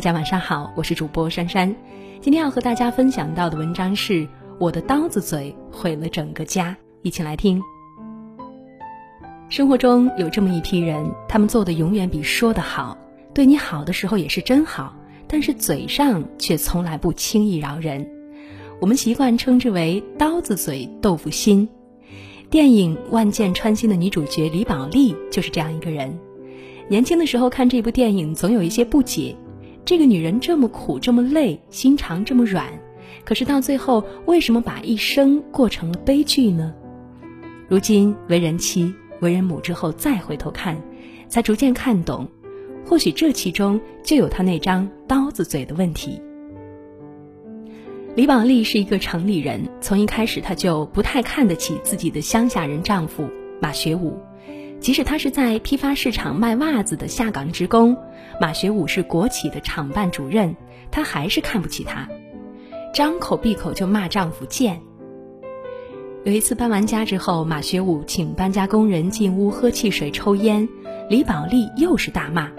大家晚上好，我是主播珊珊。今天要和大家分享到的文章是《我的刀子嘴毁了整个家》，一起来听。生活中有这么一批人，他们做的永远比说的好，对你好的时候也是真好，但是嘴上却从来不轻易饶人。我们习惯称之为“刀子嘴豆腐心”。电影《万箭穿心》的女主角李宝莉就是这样一个人。年轻的时候看这部电影，总有一些不解：这个女人这么苦，这么累，心肠这么软，可是到最后，为什么把一生过成了悲剧呢？如今为人妻、为人母之后，再回头看，才逐渐看懂，或许这其中就有她那张刀子嘴的问题。李宝莉是一个城里人，从一开始她就不太看得起自己的乡下人丈夫马学武。即使他是在批发市场卖袜子的下岗职工，马学武是国企的厂办主任，他还是看不起他，张口闭口就骂丈夫贱。有一次搬完家之后，马学武请搬家工人进屋喝汽水、抽烟，李宝莉又是大骂：“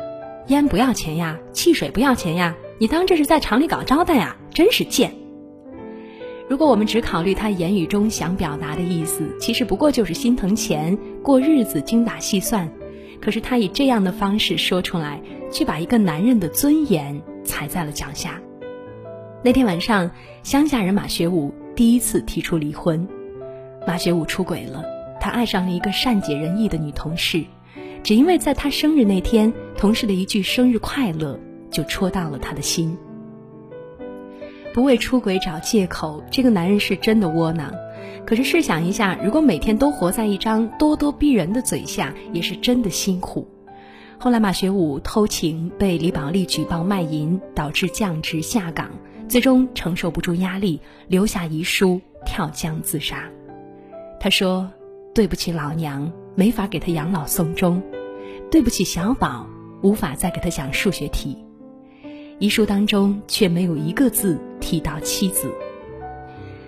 烟不要钱呀，汽水不要钱呀，你当这是在厂里搞招待呀，真是贱。”如果我们只考虑他言语中想表达的意思，其实不过就是心疼钱，过日子精打细算。可是他以这样的方式说出来，却把一个男人的尊严踩在了脚下。那天晚上，乡下人马学武第一次提出离婚。马学武出轨了，他爱上了一个善解人意的女同事，只因为在他生日那天，同事的一句生日快乐就戳到了他的心。不为出轨找借口，这个男人是真的窝囊。可是试想一下，如果每天都活在一张咄咄逼人的嘴下，也是真的辛苦。后来马学武偷情被李宝莉举报卖淫，导致降职下岗，最终承受不住压力，留下遗书跳江自杀。他说：“对不起老娘，没法给他养老送终；对不起小宝，无法再给他讲数学题。”遗书当中却没有一个字提到妻子。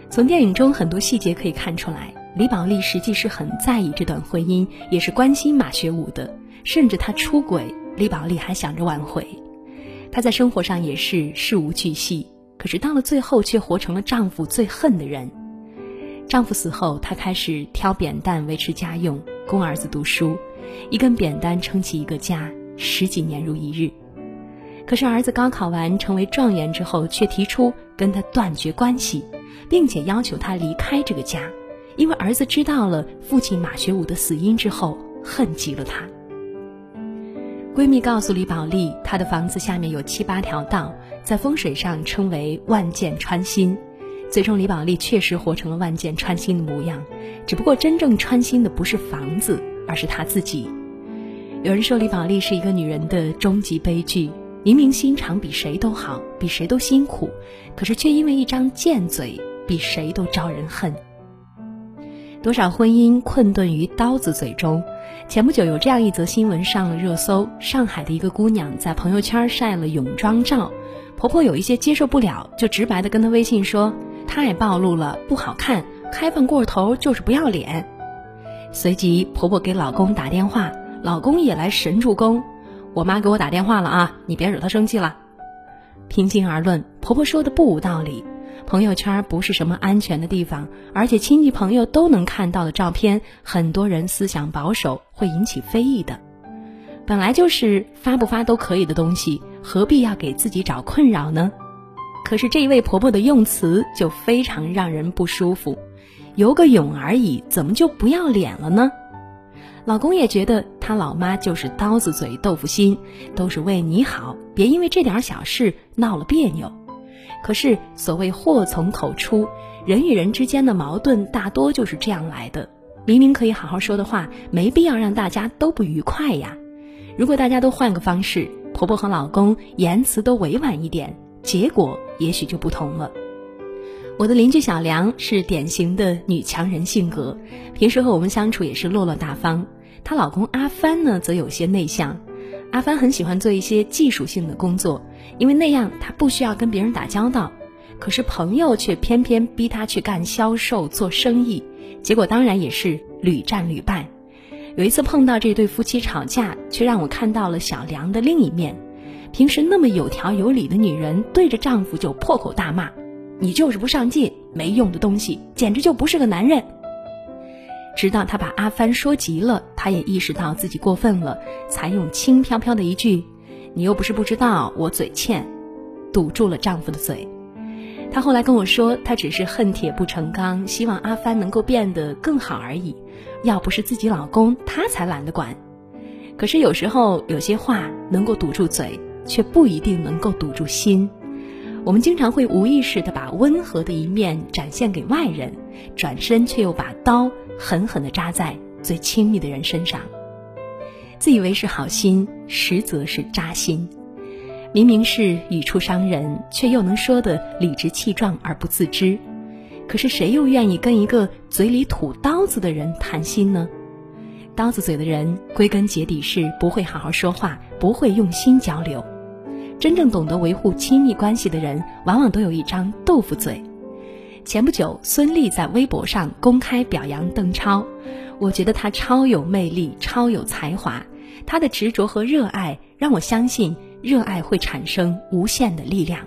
从电影中很多细节可以看出来，李宝莉实际是很在意这段婚姻，也是关心马学武的。甚至他出轨，李宝莉还想着挽回。她在生活上也是事无巨细，可是到了最后却活成了丈夫最恨的人。丈夫死后，她开始挑扁担维持家用，供儿子读书，一根扁担撑起一个家，十几年如一日。可是儿子高考完成为状元之后，却提出跟他断绝关系，并且要求他离开这个家，因为儿子知道了父亲马学武的死因之后，恨极了他。闺蜜告诉李宝莉，她的房子下面有七八条道，在风水上称为万箭穿心。最终，李宝莉确实活成了万箭穿心的模样，只不过真正穿心的不是房子，而是她自己。有人说李宝莉是一个女人的终极悲剧。明明心肠比谁都好，比谁都辛苦，可是却因为一张贱嘴，比谁都招人恨。多少婚姻困顿于刀子嘴中。前不久有这样一则新闻上了热搜：上海的一个姑娘在朋友圈晒了泳装照，婆婆有一些接受不了，就直白的跟她微信说：“太暴露了，不好看，开放过头就是不要脸。”随即婆婆给老公打电话，老公也来神助攻。我妈给我打电话了啊，你别惹她生气了。平心而论，婆婆说的不无道理。朋友圈不是什么安全的地方，而且亲戚朋友都能看到的照片，很多人思想保守，会引起非议的。本来就是发不发都可以的东西，何必要给自己找困扰呢？可是这一位婆婆的用词就非常让人不舒服。游个泳而已，怎么就不要脸了呢？老公也觉得他老妈就是刀子嘴豆腐心，都是为你好，别因为这点小事闹了别扭。可是所谓祸从口出，人与人之间的矛盾大多就是这样来的。明明可以好好说的话，没必要让大家都不愉快呀。如果大家都换个方式，婆婆和老公言辞都委婉一点，结果也许就不同了。我的邻居小梁是典型的女强人性格，平时和我们相处也是落落大方。她老公阿帆呢，则有些内向。阿帆很喜欢做一些技术性的工作，因为那样他不需要跟别人打交道。可是朋友却偏偏逼他去干销售、做生意，结果当然也是屡战屡败。有一次碰到这对夫妻吵架，却让我看到了小梁的另一面。平时那么有条有理的女人，对着丈夫就破口大骂：“你就是不上进，没用的东西，简直就不是个男人。”直到她把阿帆说急了，她也意识到自己过分了，才用轻飘飘的一句：“你又不是不知道我嘴欠”，堵住了丈夫的嘴。她后来跟我说，她只是恨铁不成钢，希望阿帆能够变得更好而已。要不是自己老公，她才懒得管。可是有时候有些话能够堵住嘴。却不一定能够堵住心。我们经常会无意识地把温和的一面展现给外人，转身却又把刀狠狠地扎在最亲密的人身上。自以为是好心，实则是扎心。明明是语出伤人，却又能说得理直气壮而不自知。可是谁又愿意跟一个嘴里吐刀子的人谈心呢？刀子嘴的人，归根结底是不会好好说话，不会用心交流。真正懂得维护亲密关系的人，往往都有一张豆腐嘴。前不久，孙俪在微博上公开表扬邓超，我觉得他超有魅力，超有才华。他的执着和热爱让我相信，热爱会产生无限的力量。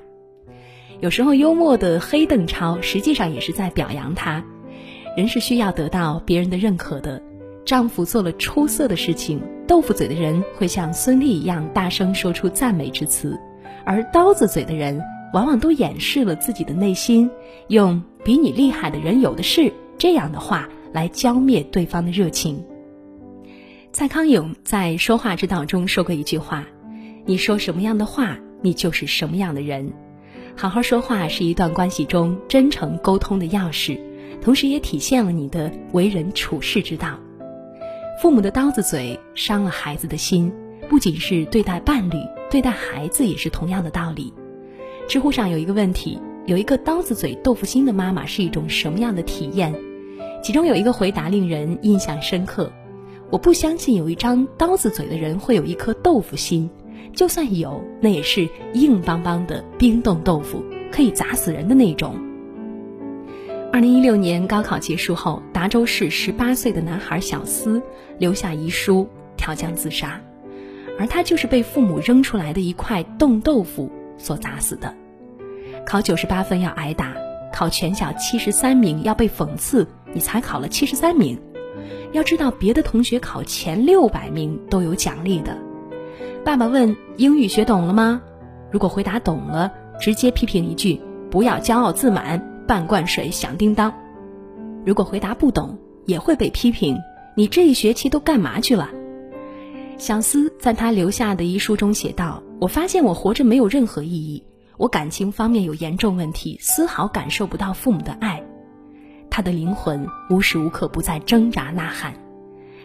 有时候，幽默的黑邓超实际上也是在表扬他。人是需要得到别人的认可的。丈夫做了出色的事情，豆腐嘴的人会像孙俪一样大声说出赞美之词。而刀子嘴的人，往往都掩饰了自己的内心，用“比你厉害的人有的是”这样的话来浇灭对方的热情。蔡康永在《说话之道》中说过一句话：“你说什么样的话，你就是什么样的人。”好好说话是一段关系中真诚沟通的钥匙，同时也体现了你的为人处事之道。父母的刀子嘴伤了孩子的心，不仅是对待伴侣。对待孩子也是同样的道理。知乎上有一个问题：有一个刀子嘴豆腐心的妈妈是一种什么样的体验？其中有一个回答令人印象深刻：我不相信有一张刀子嘴的人会有一颗豆腐心，就算有，那也是硬邦邦的冰冻豆腐，可以砸死人的那种。二零一六年高考结束后，达州市十八岁的男孩小思留下遗书，跳江自杀。而他就是被父母扔出来的一块冻豆腐所砸死的。考九十八分要挨打，考全校七十三名要被讽刺，你才考了七十三名。要知道，别的同学考前六百名都有奖励的。爸爸问：“英语学懂了吗？”如果回答懂了，直接批评一句：“不要骄傲自满，半罐水响叮当。”如果回答不懂，也会被批评：“你这一学期都干嘛去了？”小思在他留下的遗书中写道：“我发现我活着没有任何意义，我感情方面有严重问题，丝毫感受不到父母的爱。他的灵魂无时无刻不在挣扎呐喊，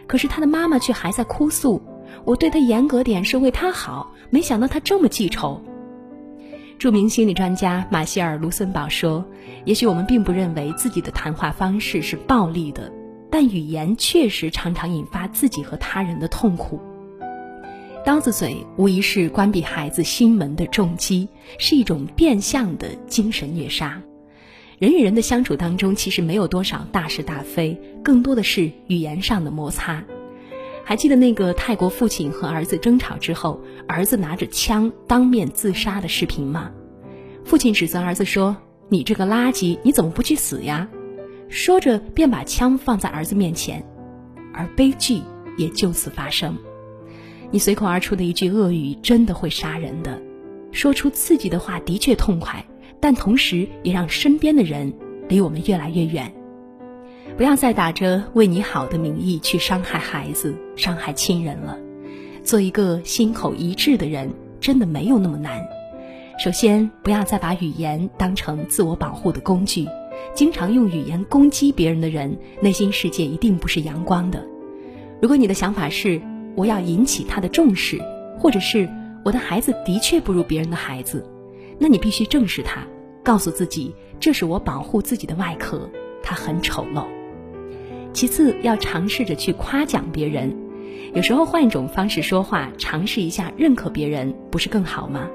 可是他的妈妈却还在哭诉：我对他严格点是为他好，没想到他这么记仇。”著名心理专家马歇尔·卢森堡说：“也许我们并不认为自己的谈话方式是暴力的，但语言确实常常引发自己和他人的痛苦。”刀子嘴无疑是关闭孩子心门的重击，是一种变相的精神虐杀。人与人的相处当中，其实没有多少大是大非，更多的是语言上的摩擦。还记得那个泰国父亲和儿子争吵之后，儿子拿着枪当面自杀的视频吗？父亲指责儿子说：“你这个垃圾，你怎么不去死呀？”说着便把枪放在儿子面前，而悲剧也就此发生。你随口而出的一句恶语，真的会杀人的。说出刺激的话的确痛快，但同时也让身边的人离我们越来越远。不要再打着为你好的名义去伤害孩子、伤害亲人了。做一个心口一致的人，真的没有那么难。首先，不要再把语言当成自我保护的工具。经常用语言攻击别人的人，内心世界一定不是阳光的。如果你的想法是，我要引起他的重视，或者是我的孩子的确不如别人的孩子，那你必须正视他，告诉自己这是我保护自己的外壳，他很丑陋。其次，要尝试着去夸奖别人，有时候换一种方式说话，尝试一下认可别人，不是更好吗？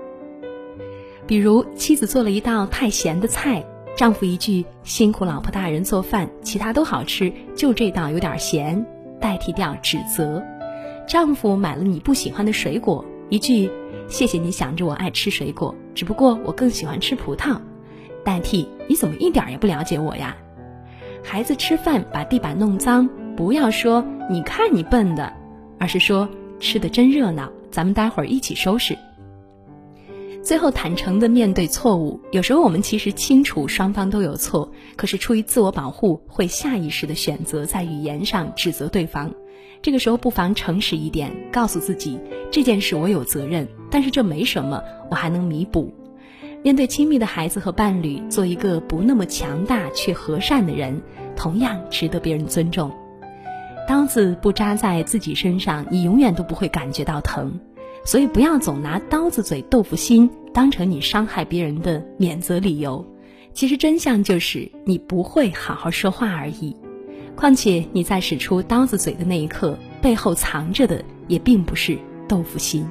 比如妻子做了一道太咸的菜，丈夫一句“辛苦老婆大人做饭，其他都好吃，就这道有点咸”，代替掉指责。丈夫买了你不喜欢的水果，一句谢谢你想着我爱吃水果，只不过我更喜欢吃葡萄。”代替“你怎么一点也不了解我呀？”孩子吃饭把地板弄脏，不要说“你看你笨的”，而是说“吃的真热闹，咱们待会儿一起收拾。”最后坦诚的面对错误，有时候我们其实清楚双方都有错，可是出于自我保护，会下意识的选择在语言上指责对方。这个时候不妨诚实一点，告诉自己这件事我有责任，但是这没什么，我还能弥补。面对亲密的孩子和伴侣，做一个不那么强大却和善的人，同样值得别人尊重。刀子不扎在自己身上，你永远都不会感觉到疼。所以不要总拿刀子嘴豆腐心当成你伤害别人的免责理由，其实真相就是你不会好好说话而已。况且你在使出刀子嘴的那一刻，背后藏着的也并不是豆腐心。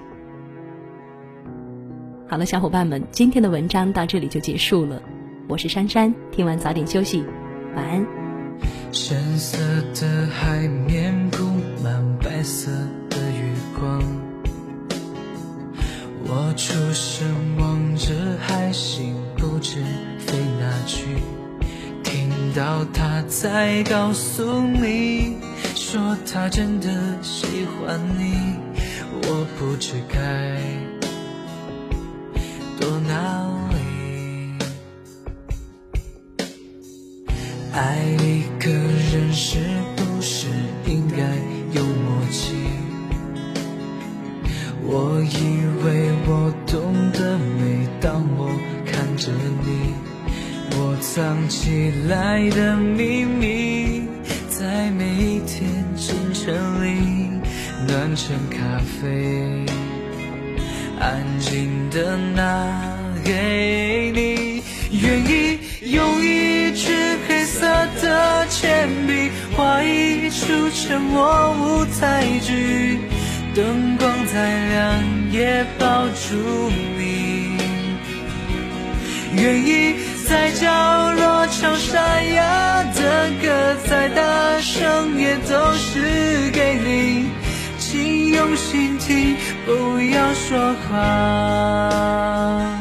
好了，小伙伴们，今天的文章到这里就结束了。我是珊珊，听完早点休息，晚安。深色的海面铺满白色我出神望着海星，不知飞哪去。听到他在告诉你，说他真的喜欢你，我不知该成咖啡，安静的拿给你。愿意用一支黑色的铅笔，画一出沉默舞台剧。灯光再亮也抱住你，愿意在角落唱沙哑的歌，再大声也都是给你，请用心听，不要说话。